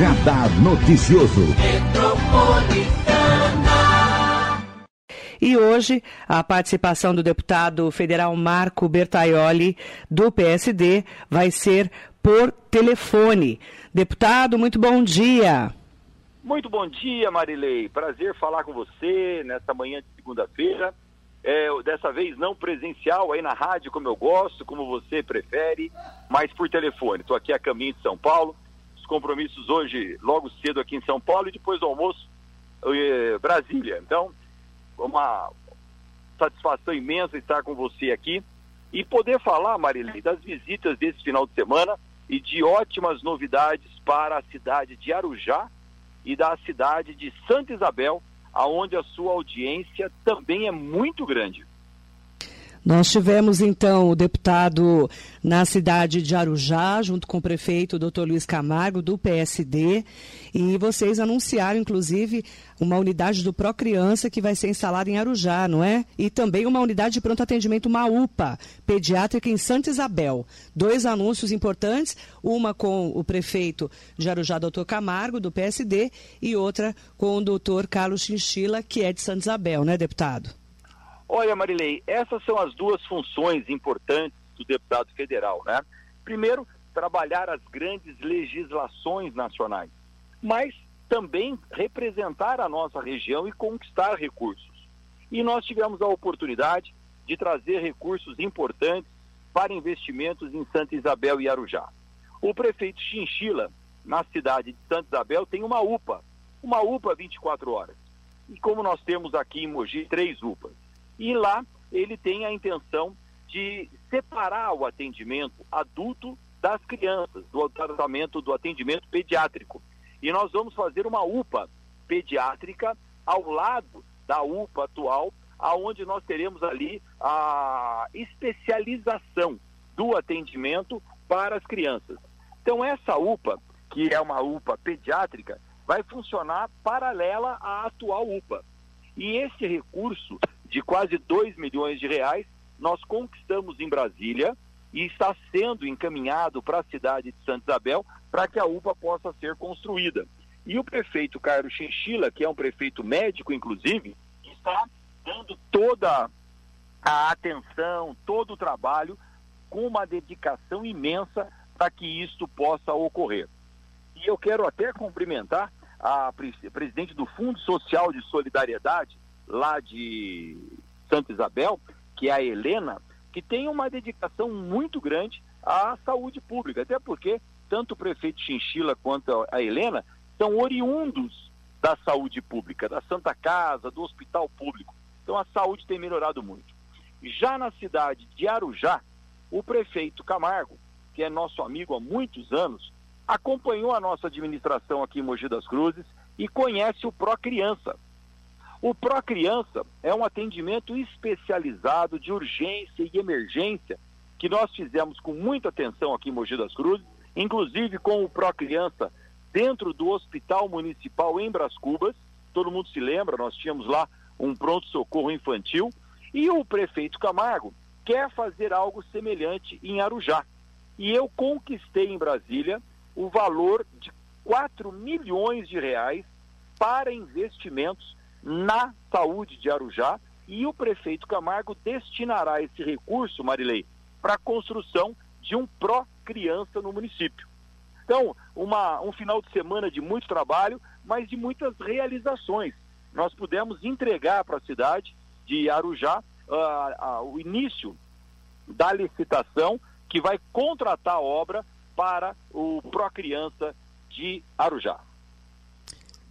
Radar Noticioso. E hoje, a participação do deputado federal Marco Bertaioli, do PSD, vai ser por telefone. Deputado, muito bom dia. Muito bom dia, Marilei. Prazer falar com você nesta manhã de segunda-feira. É, dessa vez não presencial aí na rádio, como eu gosto, como você prefere, mas por telefone. Estou aqui a caminho de São Paulo. Os compromissos hoje, logo cedo aqui em São Paulo e depois do almoço, eh, Brasília. Então, uma satisfação imensa estar com você aqui e poder falar, Marilei, das visitas desse final de semana e de ótimas novidades para a cidade de Arujá e da cidade de Santa Isabel, aonde a sua audiência também é muito grande. Nós tivemos então o deputado na cidade de Arujá, junto com o prefeito Dr. Luiz Camargo, do PSD, e vocês anunciaram, inclusive, uma unidade do Procriança que vai ser instalada em Arujá, não é? E também uma unidade de pronto atendimento, uma UPA, pediátrica em Santa Isabel. Dois anúncios importantes, uma com o prefeito de Arujá, Dr. Camargo, do PSD, e outra com o Dr. Carlos Chinchila, que é de Santa Isabel, né, deputado? Olha, Marilei, essas são as duas funções importantes do deputado federal, né? Primeiro, trabalhar as grandes legislações nacionais, mas também representar a nossa região e conquistar recursos. E nós tivemos a oportunidade de trazer recursos importantes para investimentos em Santa Isabel e Arujá. O prefeito Chinchila, na cidade de Santa Isabel, tem uma UPA, uma UPA 24 horas. E como nós temos aqui em Mogi três UPAs. E lá ele tem a intenção de separar o atendimento adulto das crianças, do tratamento do atendimento pediátrico. E nós vamos fazer uma UPA pediátrica ao lado da UPA atual, aonde nós teremos ali a especialização do atendimento para as crianças. Então essa UPA, que é uma UPA pediátrica, vai funcionar paralela à atual UPA. E esse recurso de quase 2 milhões de reais, nós conquistamos em Brasília e está sendo encaminhado para a cidade de Santa Isabel para que a UPA possa ser construída. E o prefeito Carlos Chinchila, que é um prefeito médico, inclusive, está dando toda a atenção, todo o trabalho, com uma dedicação imensa para que isto possa ocorrer. E eu quero até cumprimentar a presidente do Fundo Social de Solidariedade, lá de Santa Isabel, que é a Helena, que tem uma dedicação muito grande à saúde pública, até porque tanto o prefeito Chinchila quanto a Helena são oriundos da saúde pública, da Santa Casa, do hospital público. Então a saúde tem melhorado muito. Já na cidade de Arujá, o prefeito Camargo, que é nosso amigo há muitos anos, acompanhou a nossa administração aqui em Mogi das Cruzes e conhece o Pró Criança, o Pró-Criança é um atendimento especializado de urgência e emergência que nós fizemos com muita atenção aqui em Mogi das Cruzes, inclusive com o Pró-Criança dentro do Hospital Municipal em Bras Cubas. Todo mundo se lembra, nós tínhamos lá um pronto-socorro infantil. E o prefeito Camargo quer fazer algo semelhante em Arujá. E eu conquistei em Brasília o valor de 4 milhões de reais para investimentos na saúde de Arujá e o prefeito Camargo destinará esse recurso, Marilei, para a construção de um pró-criança no município. Então, uma, um final de semana de muito trabalho, mas de muitas realizações. Nós pudemos entregar para a cidade de Arujá uh, uh, o início da licitação que vai contratar a obra para o Pró-Criança de Arujá.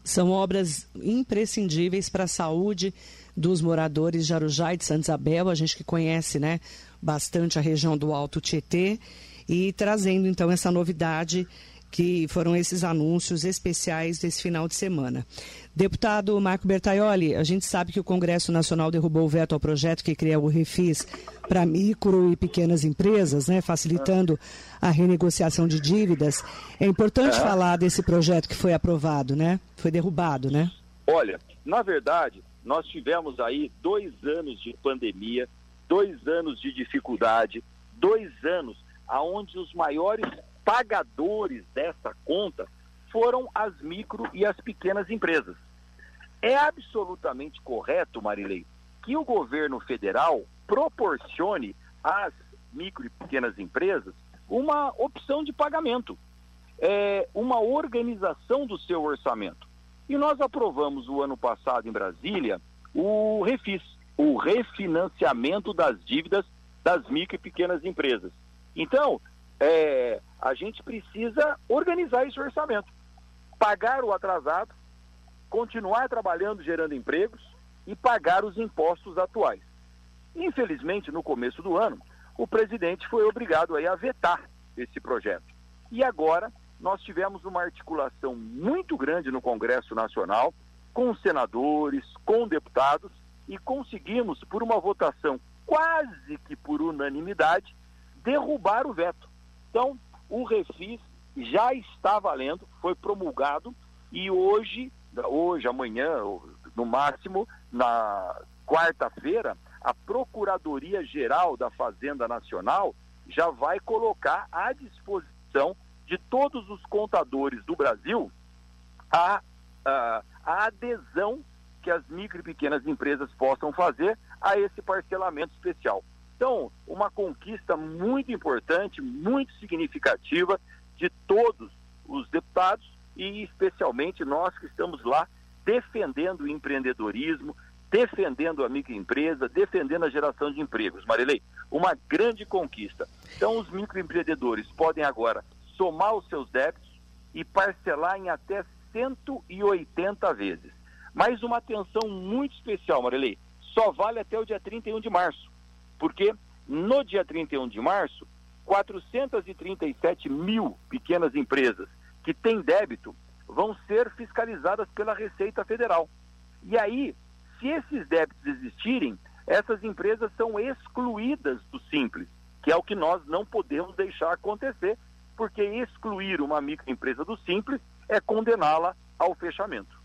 São obras imprescindíveis para a saúde dos moradores de Arujá e de Santa Isabel, a gente que conhece né, bastante a região do Alto Tietê, e trazendo então essa novidade que foram esses anúncios especiais desse final de semana. Deputado Marco Bertaioli, a gente sabe que o Congresso Nacional derrubou o veto ao projeto que cria o Refis para micro e pequenas empresas, né, facilitando a renegociação de dívidas. É importante é. falar desse projeto que foi aprovado, né? Foi derrubado, né? Olha, na verdade, nós tivemos aí dois anos de pandemia, dois anos de dificuldade, dois anos aonde os maiores pagadores dessa conta foram as micro e as pequenas empresas. É absolutamente correto, Marilei, que o governo federal proporcione às micro e pequenas empresas uma opção de pagamento, é, uma organização do seu orçamento. E nós aprovamos o ano passado em Brasília o REFIS, o refinanciamento das dívidas das micro e pequenas empresas. Então, é, a gente precisa organizar esse orçamento, pagar o atrasado, continuar trabalhando gerando empregos e pagar os impostos atuais. Infelizmente, no começo do ano, o presidente foi obrigado a vetar esse projeto. E agora nós tivemos uma articulação muito grande no Congresso Nacional, com senadores, com deputados, e conseguimos, por uma votação quase que por unanimidade, derrubar o veto. Então, o refis já está valendo, foi promulgado e hoje, hoje, amanhã, no máximo, na quarta-feira, a Procuradoria Geral da Fazenda Nacional já vai colocar à disposição de todos os contadores do Brasil a, a, a adesão que as micro e pequenas empresas possam fazer a esse parcelamento especial. Então, uma conquista muito importante, muito significativa de todos os deputados e especialmente nós que estamos lá defendendo o empreendedorismo, defendendo a microempresa, defendendo a geração de empregos. Marilei, uma grande conquista. Então, os microempreendedores podem agora somar os seus débitos e parcelar em até 180 vezes. Mas uma atenção muito especial, Marilei, só vale até o dia 31 de março porque no dia 31 de março, 437 mil pequenas empresas que têm débito vão ser fiscalizadas pela Receita Federal. E aí, se esses débitos existirem, essas empresas são excluídas do Simples, que é o que nós não podemos deixar acontecer, porque excluir uma microempresa do Simples é condená-la ao fechamento.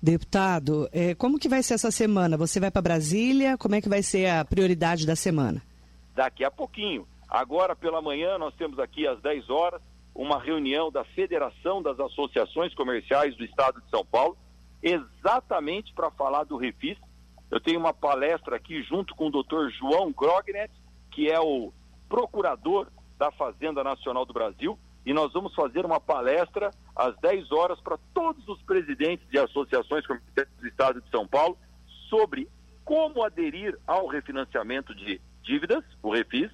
Deputado, é, como que vai ser essa semana? Você vai para Brasília? Como é que vai ser a prioridade da semana? Daqui a pouquinho. Agora pela manhã nós temos aqui às 10 horas uma reunião da Federação das Associações Comerciais do Estado de São Paulo, exatamente para falar do Refis. Eu tenho uma palestra aqui junto com o Dr. João Grognet, que é o procurador da Fazenda Nacional do Brasil, e nós vamos fazer uma palestra às 10 horas para todos os presidentes de associações comerciais do Estado de São Paulo sobre como aderir ao refinanciamento de dívidas, o Refis,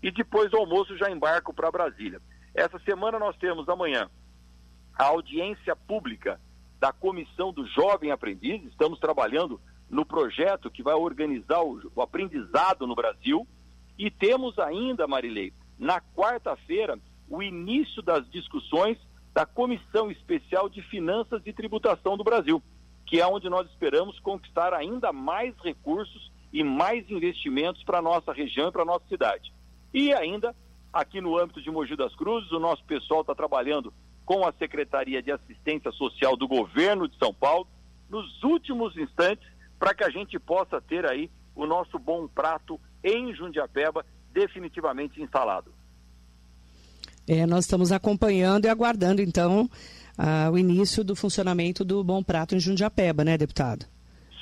e depois do almoço já embarco para Brasília. Essa semana nós temos amanhã a audiência pública da Comissão do Jovem Aprendiz, estamos trabalhando no projeto que vai organizar o, o aprendizado no Brasil, e temos ainda, Marilei, na quarta-feira, o início das discussões da Comissão Especial de Finanças e Tributação do Brasil, que é onde nós esperamos conquistar ainda mais recursos e mais investimentos para a nossa região e para a nossa cidade. E ainda, aqui no âmbito de Mogi das Cruzes, o nosso pessoal está trabalhando com a Secretaria de Assistência Social do Governo de São Paulo, nos últimos instantes, para que a gente possa ter aí o nosso bom prato em Jundiapeba definitivamente instalado. É, nós estamos acompanhando e aguardando, então, o início do funcionamento do Bom Prato em Jundiapeba, né, deputado?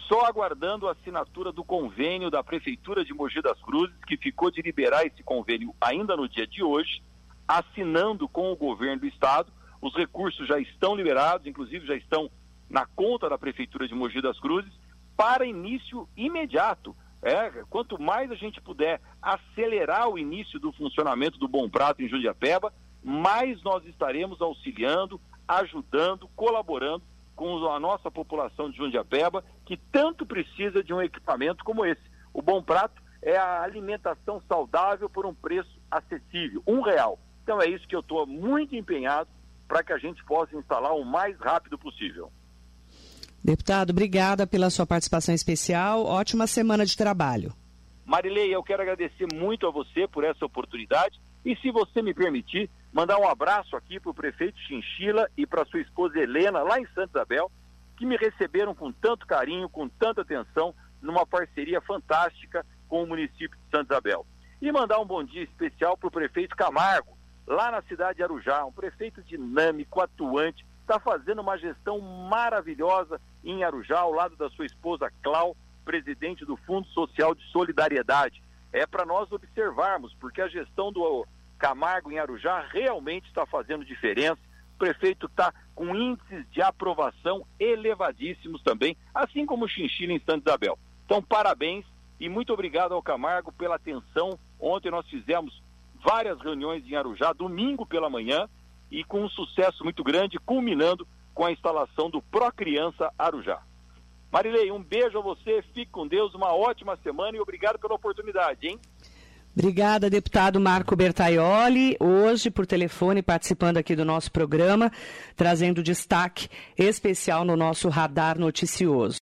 Só aguardando a assinatura do convênio da Prefeitura de Mogi das Cruzes, que ficou de liberar esse convênio ainda no dia de hoje, assinando com o governo do Estado. Os recursos já estão liberados, inclusive já estão na conta da Prefeitura de Mogi das Cruzes, para início imediato. É, quanto mais a gente puder acelerar o início do funcionamento do Bom Prato em Jundiapeba, mais nós estaremos auxiliando, ajudando, colaborando com a nossa população de Jundiapeba, que tanto precisa de um equipamento como esse. O Bom Prato é a alimentação saudável por um preço acessível, um real. Então é isso que eu estou muito empenhado para que a gente possa instalar o mais rápido possível. Deputado, obrigada pela sua participação especial. Ótima semana de trabalho. Marilei, eu quero agradecer muito a você por essa oportunidade e, se você me permitir, mandar um abraço aqui para o prefeito Chinchila e para sua esposa Helena, lá em Santa Isabel, que me receberam com tanto carinho, com tanta atenção, numa parceria fantástica com o município de Santa Isabel. E mandar um bom dia especial para o prefeito Camargo, lá na cidade de Arujá, um prefeito dinâmico, atuante, está fazendo uma gestão maravilhosa em Arujá, ao lado da sua esposa Clau, presidente do Fundo Social de Solidariedade. É para nós observarmos, porque a gestão do Camargo em Arujá realmente está fazendo diferença. O prefeito está com índices de aprovação elevadíssimos também, assim como o Chinchila em Santa Isabel. Então, parabéns e muito obrigado ao Camargo pela atenção. Ontem nós fizemos várias reuniões em Arujá, domingo pela manhã, e com um sucesso muito grande, culminando com a instalação do Pro Criança Arujá. Marilei, um beijo a você, fique com Deus, uma ótima semana e obrigado pela oportunidade, hein? Obrigada, deputado Marco Bertaioli, hoje por telefone participando aqui do nosso programa, trazendo destaque especial no nosso radar noticioso.